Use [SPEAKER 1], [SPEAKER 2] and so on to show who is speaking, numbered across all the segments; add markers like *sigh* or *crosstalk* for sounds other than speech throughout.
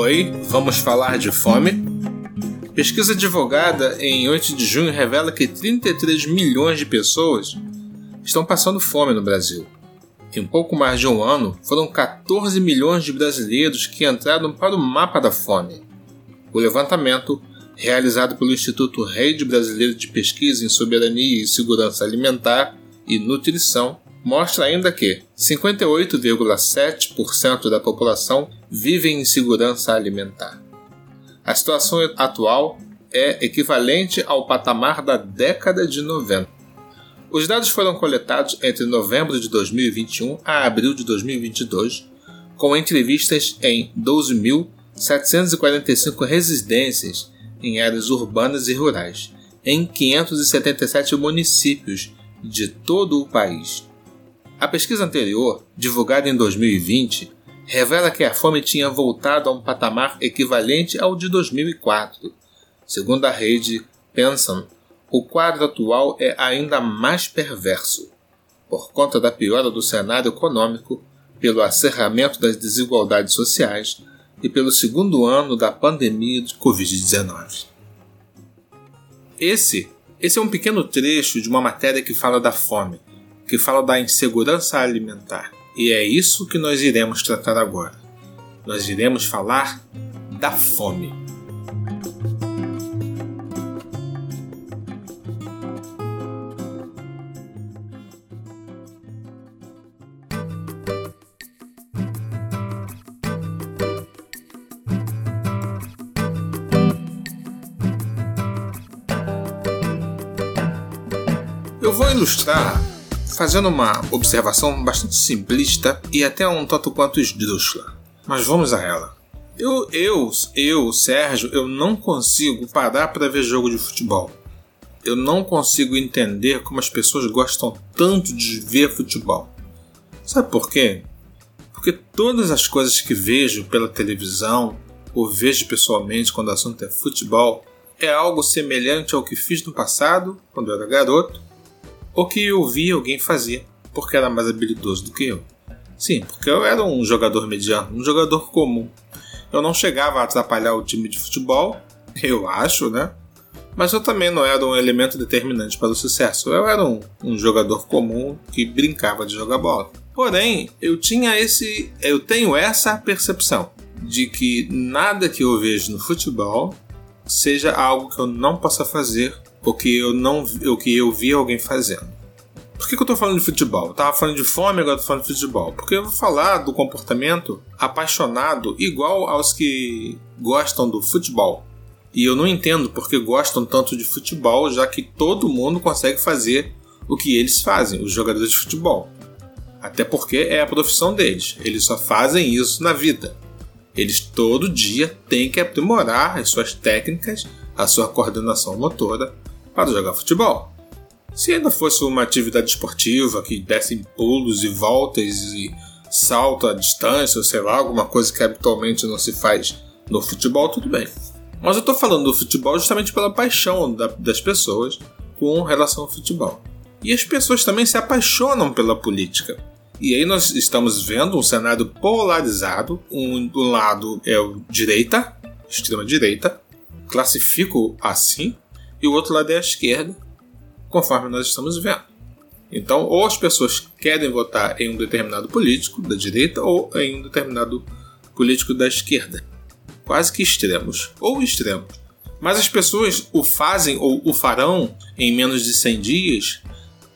[SPEAKER 1] Oi, vamos falar de fome? Pesquisa divulgada em 8 de junho revela que 33 milhões de pessoas estão passando fome no Brasil. Em pouco mais de um ano, foram 14 milhões de brasileiros que entraram para o mapa da fome. O levantamento, realizado pelo Instituto Rede Brasileiro de Pesquisa em Soberania e Segurança Alimentar e Nutrição, mostra ainda que 58,7% da população vive em insegurança alimentar. A situação atual é equivalente ao patamar da década de 90. Os dados foram coletados entre novembro de 2021 a abril de 2022, com entrevistas em 12.745 residências em áreas urbanas e rurais, em 577 municípios de todo o país. A pesquisa anterior, divulgada em 2020, revela que a fome tinha voltado a um patamar equivalente ao de 2004. Segundo a rede Penson, o quadro atual é ainda mais perverso, por conta da piora do cenário econômico, pelo acerramento das desigualdades sociais e pelo segundo ano da pandemia de Covid-19. Esse, esse é um pequeno trecho de uma matéria que fala da fome, que fala da insegurança alimentar. E é isso que nós iremos tratar agora. Nós iremos falar da fome. Eu vou ilustrar fazendo uma observação bastante simplista e até um tanto quanto esdrúxula. Mas vamos a ela. Eu, eu, eu, Sérgio, eu não consigo parar para ver jogo de futebol. Eu não consigo entender como as pessoas gostam tanto de ver futebol. Sabe por quê? Porque todas as coisas que vejo pela televisão ou vejo pessoalmente quando o assunto é futebol é algo semelhante ao que fiz no passado, quando eu era garoto, ou que eu vi alguém fazer porque era mais habilidoso do que eu. Sim, porque eu era um jogador mediano, um jogador comum. Eu não chegava a atrapalhar o time de futebol, eu acho, né? Mas eu também não era um elemento determinante para o sucesso. Eu era um, um jogador comum que brincava de jogar bola. Porém, eu tinha esse, eu tenho essa percepção de que nada que eu vejo no futebol seja algo que eu não possa fazer o que eu não o que eu vi alguém fazendo. Por que, que eu estou falando de futebol? Eu tava falando de fome, agora estou falando de futebol. Porque eu vou falar do comportamento apaixonado igual aos que gostam do futebol. E eu não entendo porque gostam tanto de futebol, já que todo mundo consegue fazer o que eles fazem, os jogadores de futebol. Até porque é a profissão deles. Eles só fazem isso na vida. Eles todo dia têm que aprimorar as suas técnicas, a sua coordenação motora, para jogar futebol. Se ainda fosse uma atividade esportiva que desse pulos e voltas e salto à distância, ou sei lá, alguma coisa que habitualmente não se faz no futebol, tudo bem. Mas eu estou falando do futebol justamente pela paixão da, das pessoas com relação ao futebol. E as pessoas também se apaixonam pela política. E aí nós estamos vendo um cenário polarizado. Um, um lado é o direita, extrema direita, classifico assim, e o outro lado é a esquerda, conforme nós estamos vendo. Então, ou as pessoas querem votar em um determinado político da direita ou em um determinado político da esquerda. Quase que extremos, ou extremos. Mas as pessoas o fazem ou o farão em menos de 100 dias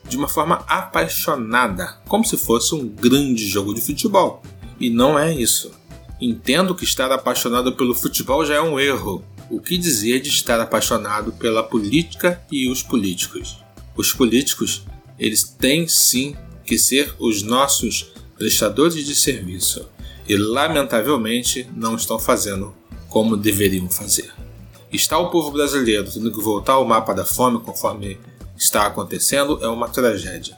[SPEAKER 1] de uma forma apaixonada, como se fosse um grande jogo de futebol. E não é isso. Entendo que estar apaixonado pelo futebol já é um erro o que dizer de estar apaixonado pela política e os políticos. Os políticos, eles têm sim que ser os nossos prestadores de serviço e lamentavelmente não estão fazendo como deveriam fazer. Está o povo brasileiro tendo que voltar ao mapa da fome conforme está acontecendo é uma tragédia.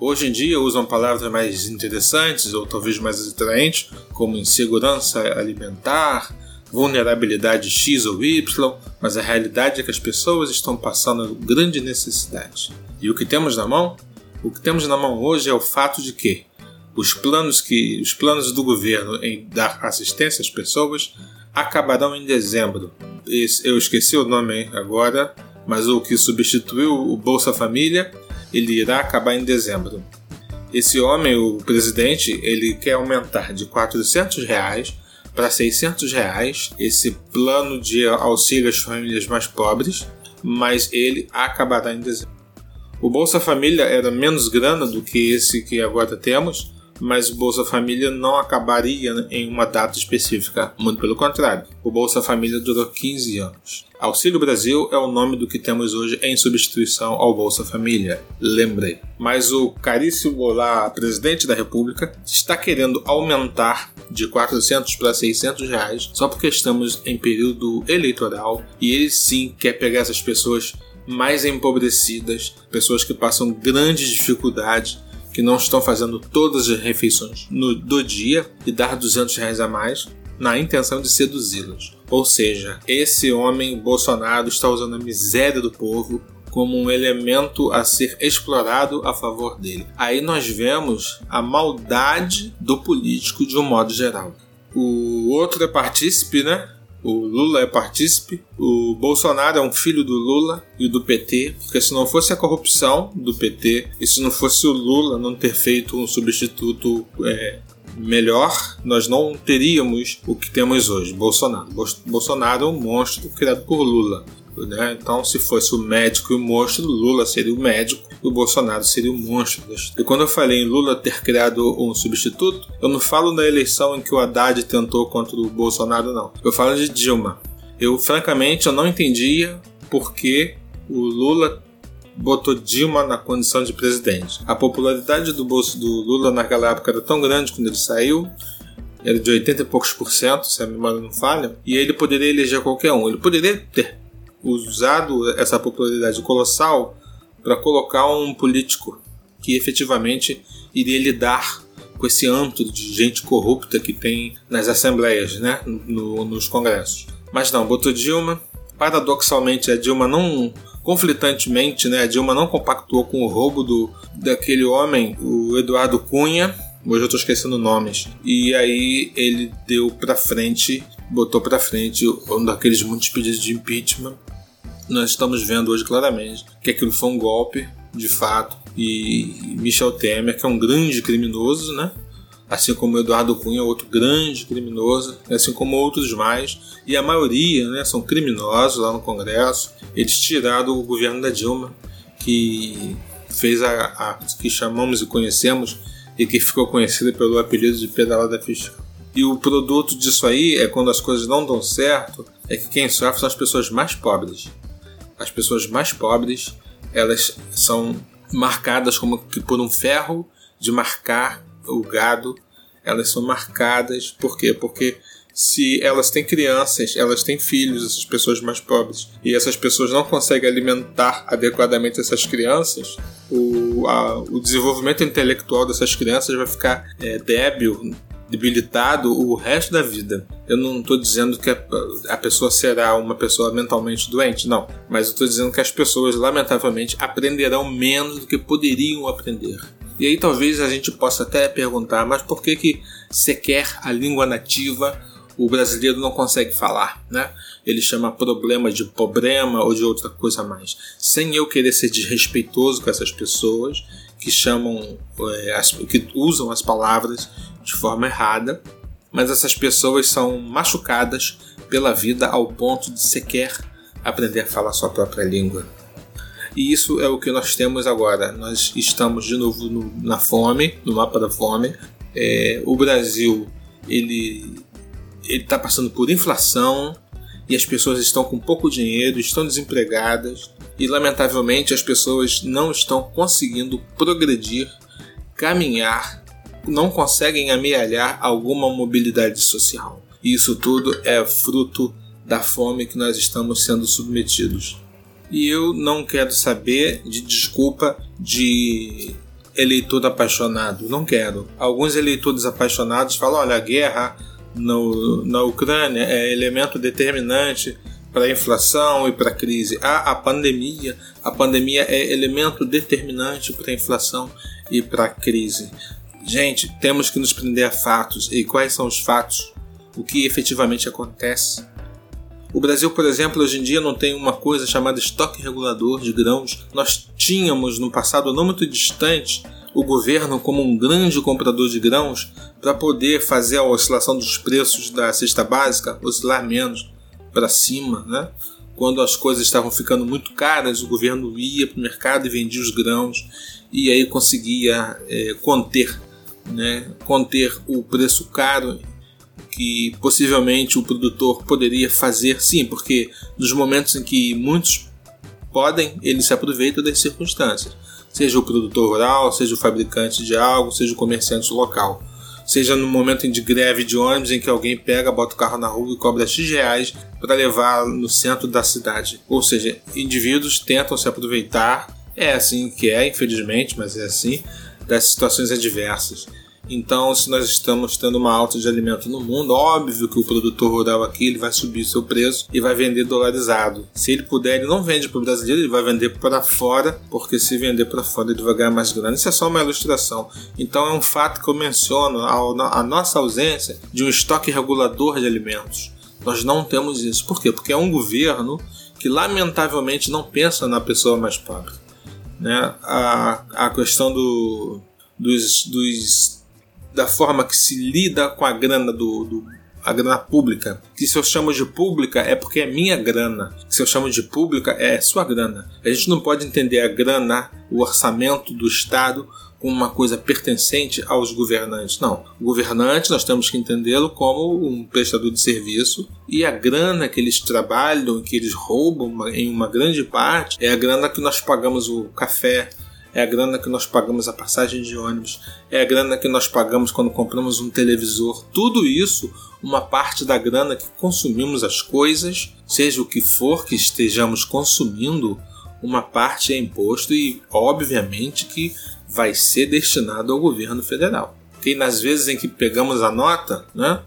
[SPEAKER 1] Hoje em dia usam palavras mais interessantes ou talvez mais atraentes, como insegurança alimentar, vulnerabilidade X ou Y, mas a realidade é que as pessoas estão passando grande necessidade. E o que temos na mão? O que temos na mão hoje é o fato de que os planos que os planos do governo em dar assistência às pessoas acabarão em dezembro. eu esqueci o nome agora, mas o que substituiu o Bolsa Família, ele irá acabar em dezembro. Esse homem, o presidente, ele quer aumentar de 400 reais para 600 reais esse plano de auxílio às famílias mais pobres, mas ele acabará em dezembro. O Bolsa Família era menos grana do que esse que agora temos, mas o Bolsa Família não acabaria em uma data específica, muito pelo contrário. O Bolsa Família durou 15 anos. Auxílio Brasil é o nome do que temos hoje em substituição ao Bolsa Família, lembrei. Mas o caríssimo lá, presidente da República, está querendo aumentar de 400 para 600 reais só porque estamos em período eleitoral e ele sim quer pegar essas pessoas mais empobrecidas, pessoas que passam grandes dificuldades que não estão fazendo todas as refeições no, do dia e dar 200 reais a mais na intenção de seduzi-los. Ou seja, esse homem Bolsonaro está usando a miséria do povo como um elemento a ser explorado a favor dele. Aí nós vemos a maldade do político de um modo geral. O outro é partícipe, né? O Lula é partícipe, o Bolsonaro é um filho do Lula e do PT, porque se não fosse a corrupção do PT e se não fosse o Lula não ter feito um substituto é, melhor, nós não teríamos o que temos hoje, Bolsonaro. Bolsonaro é um monstro criado por Lula. Né? Então, se fosse o médico e o monstro, Lula seria o médico o Bolsonaro seria o monstro. E quando eu falei em Lula ter criado um substituto, eu não falo da eleição em que o Haddad tentou contra o Bolsonaro, não. Eu falo de Dilma. Eu, francamente, eu não entendia por que o Lula botou Dilma na condição de presidente. A popularidade do bolso do Lula naquela época era tão grande quando ele saiu, era de 80 e poucos por cento, se a memória não falha, e ele poderia eleger qualquer um. Ele poderia ter usado essa popularidade colossal para colocar um político que efetivamente iria lidar com esse antro de gente corrupta que tem nas assembleias, né, no, nos congressos. Mas não, botou Dilma. Paradoxalmente, a Dilma não conflitantemente, né, a Dilma não compactuou com o roubo do daquele homem, o Eduardo Cunha. Hoje eu estou esquecendo nomes. E aí ele deu para frente, botou para frente um daqueles muitos pedidos de impeachment nós estamos vendo hoje claramente que aquilo foi um golpe, de fato, e Michel Temer, que é um grande criminoso, né? Assim como Eduardo Cunha, outro grande criminoso, assim como outros mais, e a maioria né, são criminosos lá no Congresso. Eles tiraram o governo da Dilma, que fez a, a que chamamos e conhecemos e que ficou conhecida pelo apelido de pedalada fiscal. E o produto disso aí é quando as coisas não dão certo, é que quem sofre são as pessoas mais pobres as pessoas mais pobres elas são marcadas como que por um ferro de marcar o gado. Elas são marcadas por quê? Porque se elas têm crianças, elas têm filhos, essas pessoas mais pobres, e essas pessoas não conseguem alimentar adequadamente essas crianças, o, a, o desenvolvimento intelectual dessas crianças vai ficar é, débil debilitado o resto da vida. Eu não estou dizendo que a pessoa será uma pessoa mentalmente doente, não. Mas eu estou dizendo que as pessoas, lamentavelmente, aprenderão menos do que poderiam aprender. E aí talvez a gente possa até perguntar, mas por que que sequer a língua nativa o brasileiro não consegue falar, né? Ele chama problema de problema ou de outra coisa mais. Sem eu querer ser desrespeitoso com essas pessoas que chamam, é, as, que usam as palavras de forma errada, mas essas pessoas são machucadas pela vida ao ponto de sequer aprender a falar sua própria língua. E isso é o que nós temos agora. Nós estamos de novo no, na fome, no mapa da fome. É, o Brasil ele ele está passando por inflação e as pessoas estão com pouco dinheiro, estão desempregadas e lamentavelmente as pessoas não estão conseguindo progredir, caminhar não conseguem amealhar alguma mobilidade social. Isso tudo é fruto da fome que nós estamos sendo submetidos. E eu não quero saber de desculpa de eleitor apaixonado. Não quero. Alguns eleitores apaixonados falam: olha, a guerra no, na Ucrânia é elemento determinante para a inflação e para a crise. Ah, a pandemia. A pandemia é elemento determinante para a inflação e para a crise. Gente, temos que nos prender a fatos. E quais são os fatos? o que efetivamente acontece. O Brasil, por exemplo, hoje em dia não tem uma coisa chamada estoque regulador de grãos. Nós tínhamos no passado não muito distante o governo como um grande comprador de grãos para poder fazer a oscilação dos preços da cesta básica oscilar menos para cima, né? Quando as coisas estavam ficando muito caras, o governo ia para o mercado e vendia os grãos e aí conseguia é, conter, né? conter o preço caro que possivelmente o produtor poderia fazer, sim, porque nos momentos em que muitos podem, ele se aproveita das circunstâncias, seja o produtor rural, seja o fabricante de algo, seja o comerciante local seja no momento de greve de ônibus em que alguém pega, bota o carro na rua e cobra X reais para levar no centro da cidade. Ou seja, indivíduos tentam se aproveitar, é assim que é, infelizmente, mas é assim, das situações adversas. Então, se nós estamos tendo uma alta de alimento no mundo, óbvio que o produtor rural aqui ele vai subir seu preço e vai vender dolarizado. Se ele puder, ele não vende para o brasileiro, ele vai vender para fora, porque se vender para fora ele vai ganhar mais grana. Isso é só uma ilustração. Então, é um fato que eu menciono a, a nossa ausência de um estoque regulador de alimentos. Nós não temos isso. Por quê? Porque é um governo que lamentavelmente não pensa na pessoa mais pobre. Né? A, a questão do, dos, dos da forma que se lida com a grana do, do a grana pública. Que se eu chamo de pública é porque é minha grana. Se eu chamo de pública é sua grana. A gente não pode entender a grana, o orçamento do Estado como uma coisa pertencente aos governantes. Não. O governante nós temos que entendê-lo como um prestador de serviço e a grana que eles trabalham, que eles roubam em uma grande parte, é a grana que nós pagamos o café, é a grana que nós pagamos a passagem de ônibus, é a grana que nós pagamos quando compramos um televisor. Tudo isso, uma parte da grana que consumimos as coisas, seja o que for que estejamos consumindo, uma parte é imposto e, obviamente, que vai ser destinado ao governo federal. E nas vezes em que pegamos a nota, né?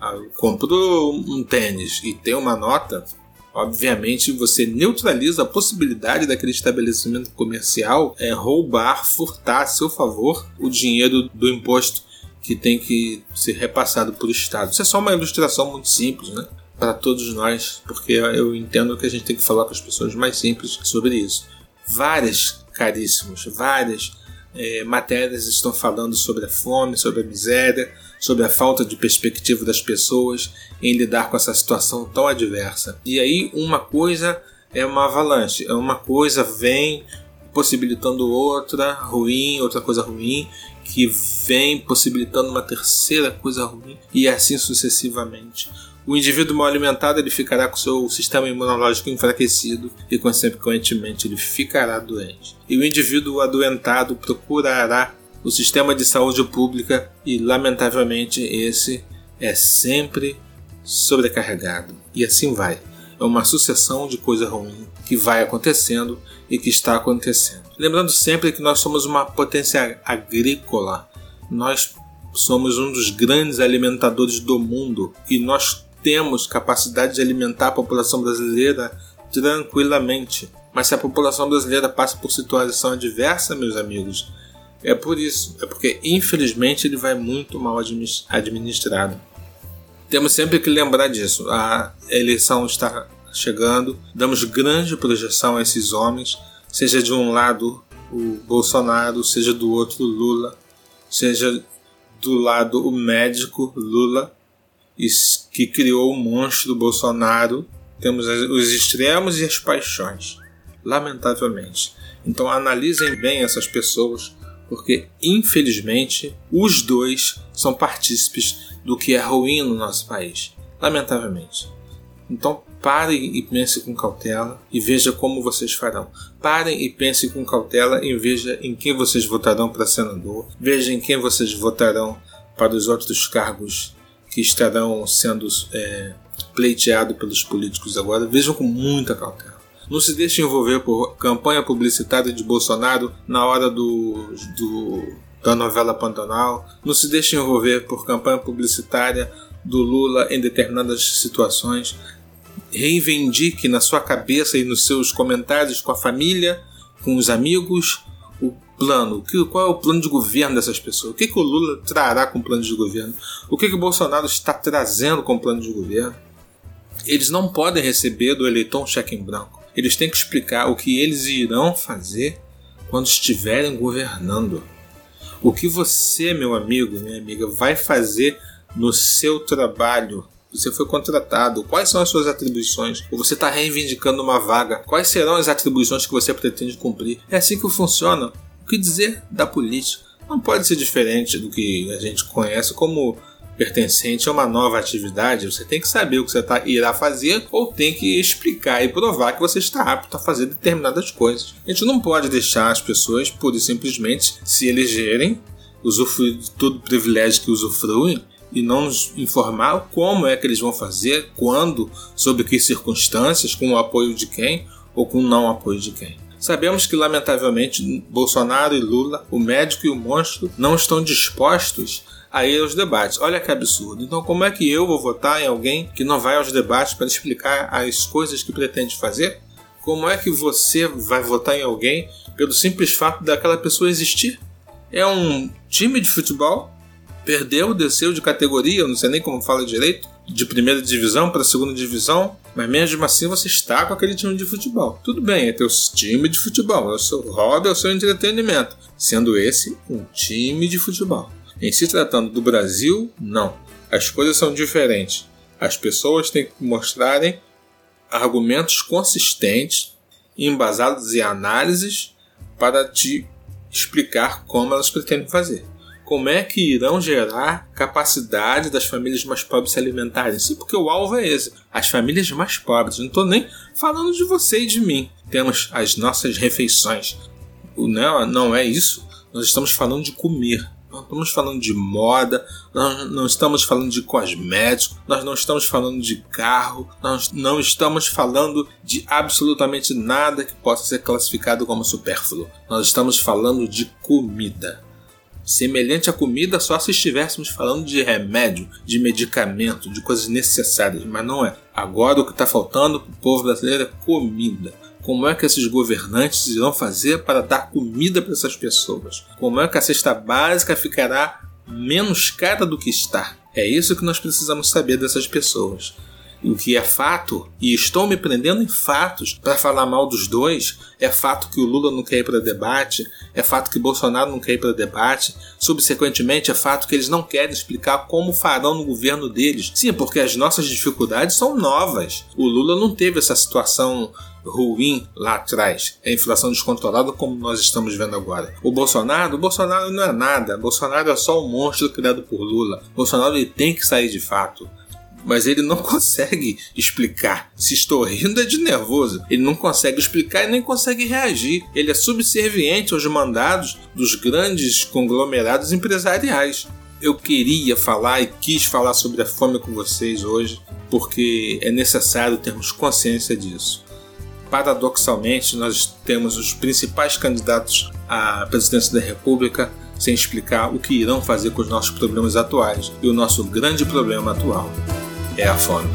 [SPEAKER 1] Ah, compro um tênis e tem uma nota, Obviamente, você neutraliza a possibilidade daquele estabelecimento comercial é, roubar, furtar a seu favor o dinheiro do imposto que tem que ser repassado para o Estado. Isso é só uma ilustração muito simples, né? Para todos nós, porque eu entendo que a gente tem que falar com as pessoas mais simples sobre isso. Várias, caríssimos, várias é, matérias estão falando sobre a fome, sobre a miséria, sobre a falta de perspectiva das pessoas em lidar com essa situação tão adversa. E aí uma coisa é uma avalanche, é uma coisa vem possibilitando outra ruim, outra coisa ruim, que vem possibilitando uma terceira coisa ruim e assim sucessivamente. O indivíduo mal alimentado ele ficará com seu sistema imunológico enfraquecido e, consequentemente, ele ficará doente. E o indivíduo adoentado procurará o sistema de saúde pública e, lamentavelmente, esse é sempre sobrecarregado. E assim vai. É uma sucessão de coisa ruim que vai acontecendo e que está acontecendo. Lembrando sempre que nós somos uma potência agrícola. Nós somos um dos grandes alimentadores do mundo e nós temos capacidade de alimentar a população brasileira tranquilamente. Mas se a população brasileira passa por situação adversa, meus amigos, é por isso. É porque, infelizmente, ele vai muito mal administrado. Temos sempre que lembrar disso. A eleição está chegando, damos grande projeção a esses homens, seja de um lado o Bolsonaro, seja do outro Lula, seja do lado o médico Lula, que criou o monstro Bolsonaro. Temos os extremos e as paixões, lamentavelmente. Então analisem bem essas pessoas, porque infelizmente os dois são partícipes do que é ruim no nosso país, lamentavelmente. Então parem e pensem com cautela e veja como vocês farão. Parem e pensem com cautela e veja em quem vocês votarão para senador, veja em quem vocês votarão para os outros cargos que estarão sendo é, pleiteados pelos políticos agora, vejam com muita cautela. Não se deixe envolver por campanha publicitária de Bolsonaro na hora do, do da novela Pantanal. Não se deixe envolver por campanha publicitária do Lula em determinadas situações. Reivindique na sua cabeça e nos seus comentários com a família, com os amigos, plano? Que, qual é o plano de governo dessas pessoas? O que, que o Lula trará com o plano de governo? O que, que o Bolsonaro está trazendo com o plano de governo? Eles não podem receber do eleitor um cheque em branco. Eles têm que explicar o que eles irão fazer quando estiverem governando. O que você, meu amigo, minha amiga, vai fazer no seu trabalho você foi contratado, quais são as suas atribuições? Ou você está reivindicando uma vaga? Quais serão as atribuições que você pretende cumprir? É assim que funciona. O que dizer da política? Não pode ser diferente do que a gente conhece como pertencente a uma nova atividade, você tem que saber o que você tá, irá fazer ou tem que explicar e provar que você está apto a fazer determinadas coisas. A gente não pode deixar as pessoas, pura e simplesmente, se elegerem, usufruir de todo o privilégio que usufruem e não nos informar como é que eles vão fazer, quando, sob que circunstâncias, com o apoio de quem ou com não apoio de quem. Sabemos que, lamentavelmente, Bolsonaro e Lula, o médico e o monstro, não estão dispostos a ir aos debates. Olha que absurdo. Então, como é que eu vou votar em alguém que não vai aos debates para explicar as coisas que pretende fazer? Como é que você vai votar em alguém pelo simples fato daquela pessoa existir? É um time de futebol perdeu, desceu de categoria, eu não sei nem como fala direito, de primeira divisão para segunda divisão, mas mesmo assim você está com aquele time de futebol. Tudo bem, é teu time de futebol, é o seu hobby, é o seu entretenimento, sendo esse um time de futebol. Em se tratando do Brasil, não. As coisas são diferentes. As pessoas têm que mostrarem argumentos consistentes, embasados em análises, para te explicar como elas pretendem fazer como é que irão gerar capacidade das famílias mais pobres se alimentarem? Sim, porque o alvo é esse. As famílias mais pobres. Não estou nem falando de você e de mim. Temos as nossas refeições. Não, não é isso. Nós estamos falando de comer. Não estamos falando de moda, nós não estamos falando de cosméticos, nós não estamos falando de carro, nós não estamos falando de absolutamente nada que possa ser classificado como supérfluo. Nós estamos falando de comida semelhante à comida só se estivéssemos falando de remédio, de medicamento, de coisas necessárias, mas não é. Agora o que está faltando para o povo brasileiro é comida. Como é que esses governantes irão fazer para dar comida para essas pessoas? Como é que a cesta básica ficará menos cara do que está? É isso que nós precisamos saber dessas pessoas o que é fato, e estou me prendendo em fatos para falar mal dos dois, é fato que o Lula não quer ir para debate, é fato que Bolsonaro não quer ir para debate, subsequentemente é fato que eles não querem explicar como farão no governo deles. Sim, porque as nossas dificuldades são novas. O Lula não teve essa situação ruim lá atrás, a inflação descontrolada como nós estamos vendo agora. O Bolsonaro, o Bolsonaro não é nada, o Bolsonaro é só um monstro criado por Lula. O Bolsonaro ele tem que sair de fato mas ele não *laughs* consegue explicar. Se estou rindo é de nervoso. Ele não consegue explicar e nem consegue reagir. Ele é subserviente aos mandados dos grandes conglomerados empresariais. Eu queria falar e quis falar sobre a fome com vocês hoje, porque é necessário termos consciência disso. Paradoxalmente, nós temos os principais candidatos à presidência da República sem explicar o que irão fazer com os nossos problemas atuais e o nosso grande problema atual é a fome.